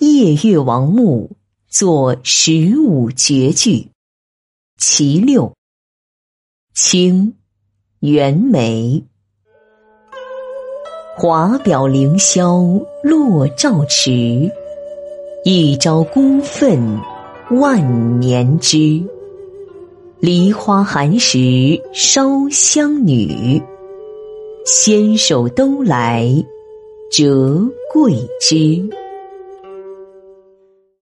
夜月王墓作十五绝句，其六，清，袁枚。华表凌霄落照池，一朝孤愤万年知。梨花寒食烧香女，纤手都来折桂枝。